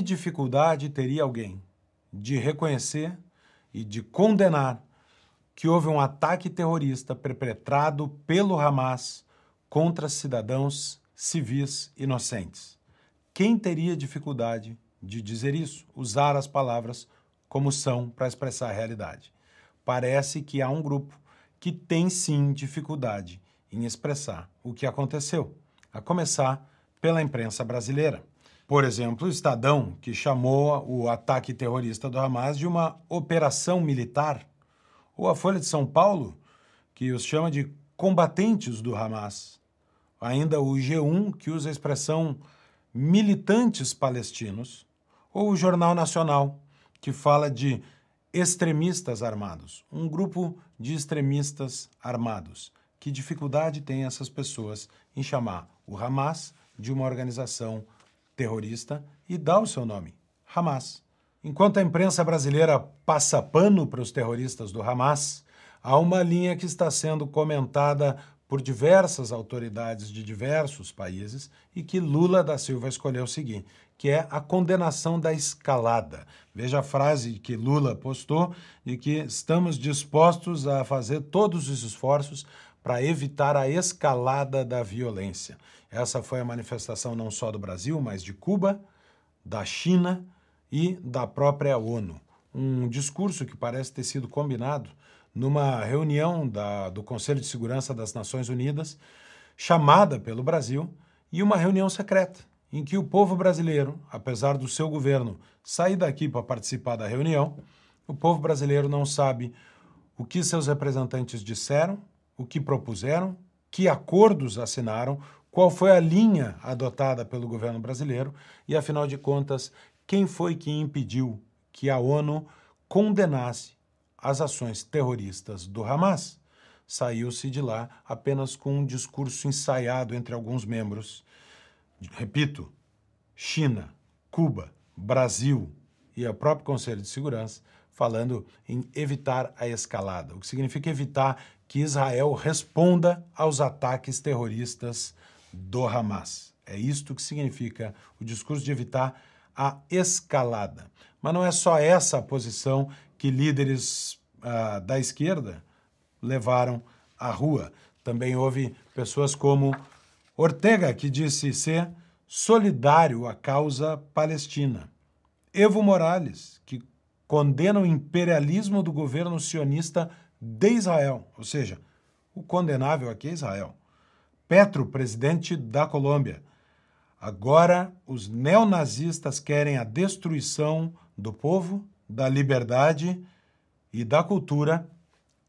dificuldade teria alguém de reconhecer e de condenar que houve um ataque terrorista perpetrado pelo Hamas contra cidadãos civis inocentes? Quem teria dificuldade de dizer isso, usar as palavras como são para expressar a realidade? Parece que há um grupo que tem sim dificuldade em expressar o que aconteceu, a começar pela imprensa brasileira. Por exemplo, o Estadão, que chamou o ataque terrorista do Hamas de uma operação militar, ou a Folha de São Paulo, que os chama de combatentes do Hamas. Ainda o G1, que usa a expressão militantes palestinos, ou o Jornal Nacional, que fala de extremistas armados, um grupo de extremistas armados. Que dificuldade tem essas pessoas em chamar o Hamas de uma organização terrorista e dá o seu nome, Hamas. Enquanto a imprensa brasileira passa pano para os terroristas do Hamas, há uma linha que está sendo comentada por diversas autoridades de diversos países e que Lula da Silva escolheu o seguinte, que é a condenação da escalada. Veja a frase que Lula postou de que estamos dispostos a fazer todos os esforços para evitar a escalada da violência. Essa foi a manifestação não só do Brasil, mas de Cuba, da China e da própria ONU. Um discurso que parece ter sido combinado numa reunião da, do Conselho de Segurança das Nações Unidas, chamada pelo Brasil, e uma reunião secreta, em que o povo brasileiro, apesar do seu governo sair daqui para participar da reunião, o povo brasileiro não sabe o que seus representantes disseram, o que propuseram, que acordos assinaram, qual foi a linha adotada pelo governo brasileiro e, afinal de contas, quem foi que impediu que a ONU condenasse as ações terroristas do Hamas. Saiu-se de lá apenas com um discurso ensaiado entre alguns membros. Repito, China, Cuba, Brasil e o próprio Conselho de Segurança falando em evitar a escalada, o que significa evitar que Israel responda aos ataques terroristas do Hamas. É isto que significa o discurso de evitar a escalada. Mas não é só essa a posição que líderes ah, da esquerda levaram à rua. Também houve pessoas como Ortega, que disse ser solidário à causa palestina. Evo Morales, que condena o imperialismo do governo sionista de Israel, ou seja, o condenável aqui é Israel. Petro, presidente da Colômbia. Agora os neonazistas querem a destruição do povo, da liberdade e da cultura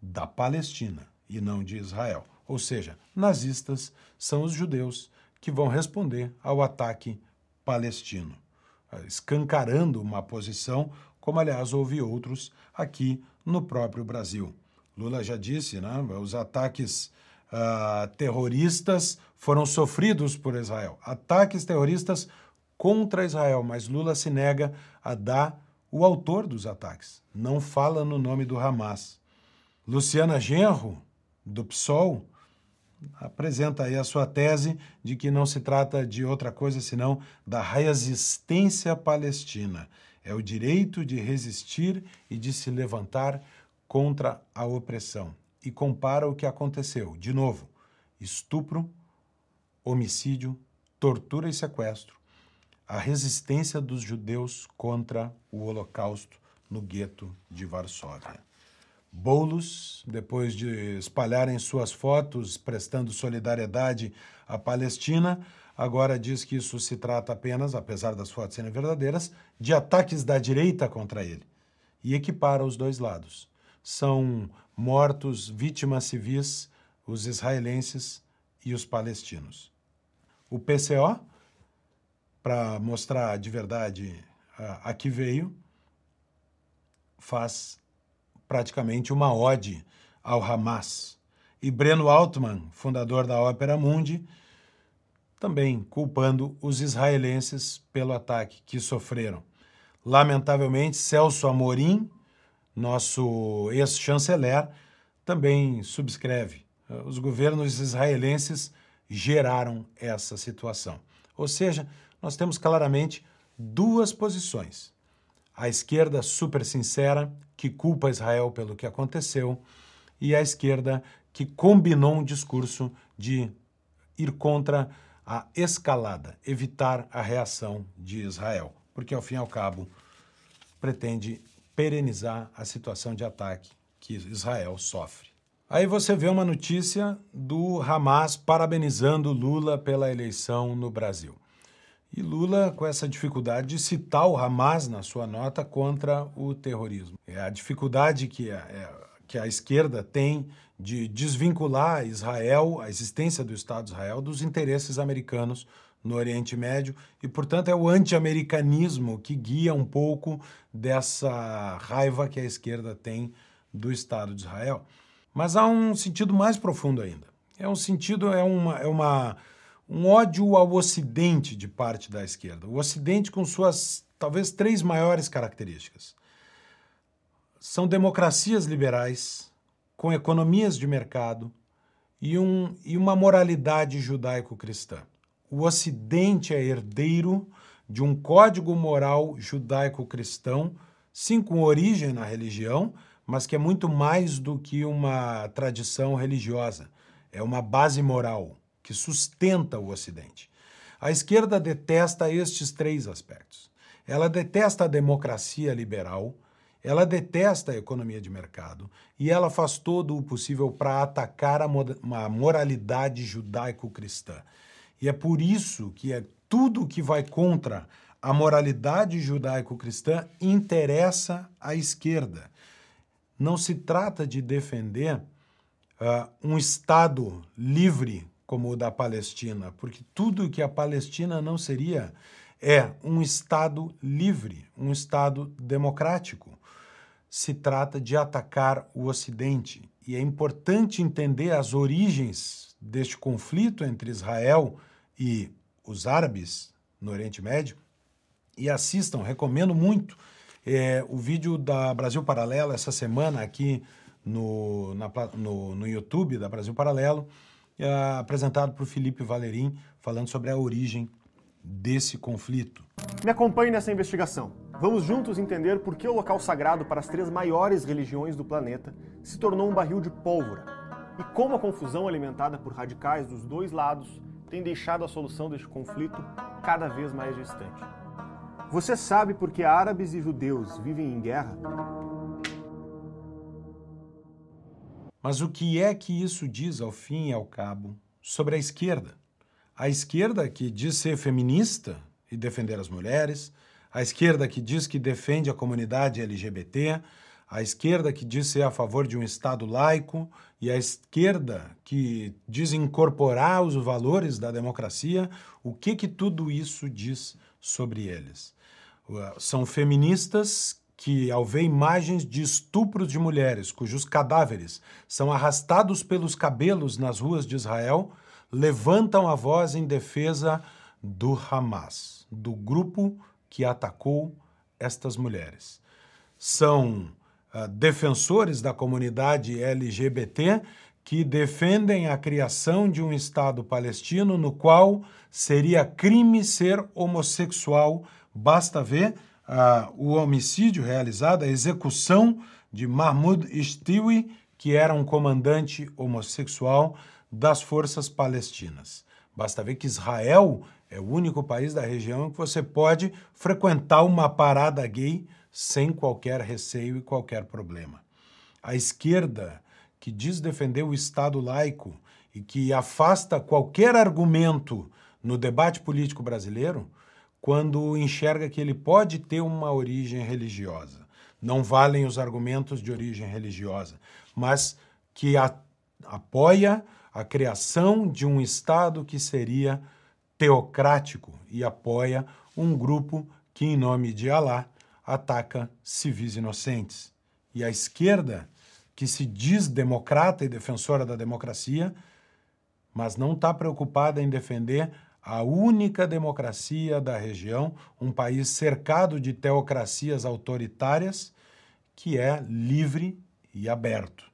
da Palestina e não de Israel. Ou seja, nazistas são os judeus que vão responder ao ataque palestino, escancarando uma posição, como aliás houve outros aqui no próprio Brasil. Lula já disse, né, os ataques uh, terroristas foram sofridos por Israel. Ataques terroristas contra Israel, mas Lula se nega a dar o autor dos ataques. Não fala no nome do Hamas. Luciana Genro, do PSOL, apresenta aí a sua tese de que não se trata de outra coisa senão da resistência palestina. É o direito de resistir e de se levantar contra a opressão. E compara o que aconteceu. De novo, estupro, homicídio, tortura e sequestro a resistência dos judeus contra o Holocausto no gueto de Varsóvia. Boulos, depois de espalharem suas fotos prestando solidariedade à Palestina, agora diz que isso se trata apenas, apesar das fotos serem verdadeiras, de ataques da direita contra ele e equipara os dois lados. São mortos vítimas civis, os israelenses e os palestinos. O PCO para mostrar de verdade a, que veio, faz praticamente uma ode ao Hamas. E Breno Altman, fundador da Ópera Mundi, também culpando os israelenses pelo ataque que sofreram. Lamentavelmente, Celso Amorim, nosso ex-chanceler, também subscreve. Os governos israelenses geraram essa situação. Ou seja, nós temos claramente duas posições. A esquerda super sincera, que culpa Israel pelo que aconteceu, e a esquerda que combinou um discurso de ir contra a escalada, evitar a reação de Israel, porque ao fim e ao cabo pretende perenizar a situação de ataque que Israel sofre. Aí você vê uma notícia do Hamas parabenizando Lula pela eleição no Brasil. E Lula com essa dificuldade de citar o Hamas na sua nota contra o terrorismo. É a dificuldade que a, é, que a esquerda tem de desvincular Israel, a existência do Estado de Israel, dos interesses americanos no Oriente Médio e, portanto, é o anti-americanismo que guia um pouco dessa raiva que a esquerda tem do Estado de Israel. Mas há um sentido mais profundo ainda. É um sentido, é uma, é uma um ódio ao Ocidente de parte da esquerda. O Ocidente com suas talvez três maiores características. São democracias liberais, com economias de mercado e, um, e uma moralidade judaico-cristã. O Ocidente é herdeiro de um código moral judaico-cristão, sim, com origem na religião, mas que é muito mais do que uma tradição religiosa. É uma base moral que sustenta o Ocidente. A esquerda detesta estes três aspectos. Ela detesta a democracia liberal, ela detesta a economia de mercado e ela faz todo o possível para atacar a moralidade judaico-cristã. E é por isso que é tudo que vai contra a moralidade judaico-cristã interessa à esquerda. Não se trata de defender uh, um Estado livre como o da Palestina, porque tudo que a Palestina não seria é um Estado livre, um Estado democrático. Se trata de atacar o Ocidente. E é importante entender as origens deste conflito entre Israel e os árabes no Oriente Médio. E assistam, recomendo muito é, o vídeo da Brasil Paralelo essa semana aqui no, na, no, no YouTube da Brasil Paralelo é, apresentado por Felipe Valerim, falando sobre a origem desse conflito. Me acompanhe nessa investigação. Vamos juntos entender por que o local sagrado para as três maiores religiões do planeta se tornou um barril de pólvora e como a confusão alimentada por radicais dos dois lados tem deixado a solução deste conflito cada vez mais distante. Você sabe por que árabes e judeus vivem em guerra? Mas o que é que isso diz, ao fim e ao cabo, sobre a esquerda? A esquerda que diz ser feminista e defender as mulheres, a esquerda que diz que defende a comunidade LGBT, a esquerda que diz ser a favor de um Estado laico e a esquerda que diz incorporar os valores da democracia, o que que tudo isso diz sobre eles? São feministas que, ao ver imagens de estupros de mulheres cujos cadáveres são arrastados pelos cabelos nas ruas de Israel, levantam a voz em defesa do Hamas, do grupo que atacou estas mulheres. São uh, defensores da comunidade LGBT que defendem a criação de um Estado palestino no qual seria crime ser homossexual. Basta ver ah, o homicídio realizado, a execução de Mahmoud Istiwi, que era um comandante homossexual das forças palestinas. Basta ver que Israel é o único país da região que você pode frequentar uma parada gay sem qualquer receio e qualquer problema. A esquerda, que diz defender o Estado laico e que afasta qualquer argumento no debate político brasileiro, quando enxerga que ele pode ter uma origem religiosa. Não valem os argumentos de origem religiosa, mas que a, apoia a criação de um Estado que seria teocrático e apoia um grupo que, em nome de Alá, ataca civis inocentes. E a esquerda, que se diz democrata e defensora da democracia, mas não está preocupada em defender a única democracia da região, um país cercado de teocracias autoritárias, que é livre e aberto.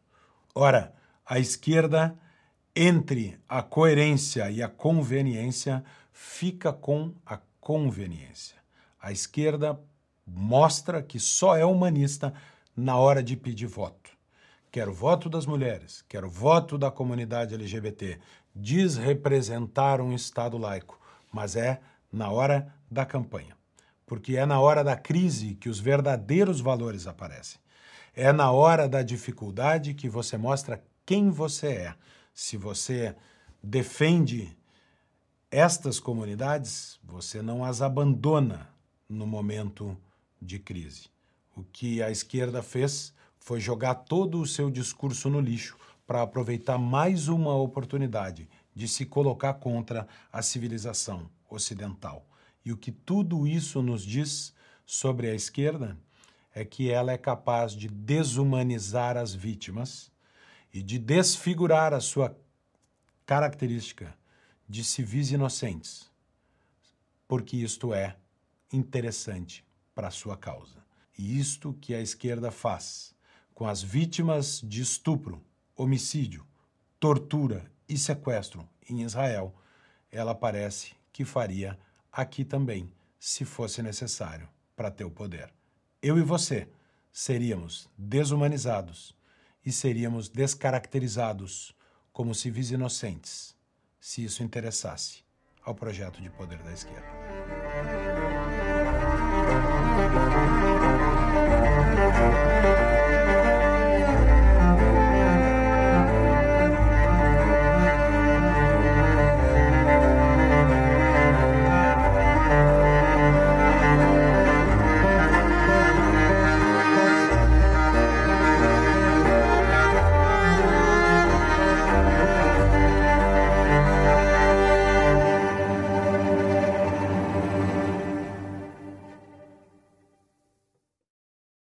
Ora, a esquerda, entre a coerência e a conveniência, fica com a conveniência. A esquerda mostra que só é humanista na hora de pedir voto. Quero voto das mulheres, quero voto da comunidade LGBT. Diz representar um Estado laico, mas é na hora da campanha. Porque é na hora da crise que os verdadeiros valores aparecem. É na hora da dificuldade que você mostra quem você é. Se você defende estas comunidades, você não as abandona no momento de crise. O que a esquerda fez foi jogar todo o seu discurso no lixo para aproveitar mais uma oportunidade de se colocar contra a civilização ocidental. E o que tudo isso nos diz sobre a esquerda é que ela é capaz de desumanizar as vítimas e de desfigurar a sua característica de civis inocentes, porque isto é interessante para sua causa. E isto que a esquerda faz com as vítimas de estupro, homicídio, tortura e sequestro em Israel, ela parece que faria aqui também, se fosse necessário, para ter o poder. Eu e você seríamos desumanizados e seríamos descaracterizados como civis inocentes, se isso interessasse ao projeto de poder da esquerda. Thank you.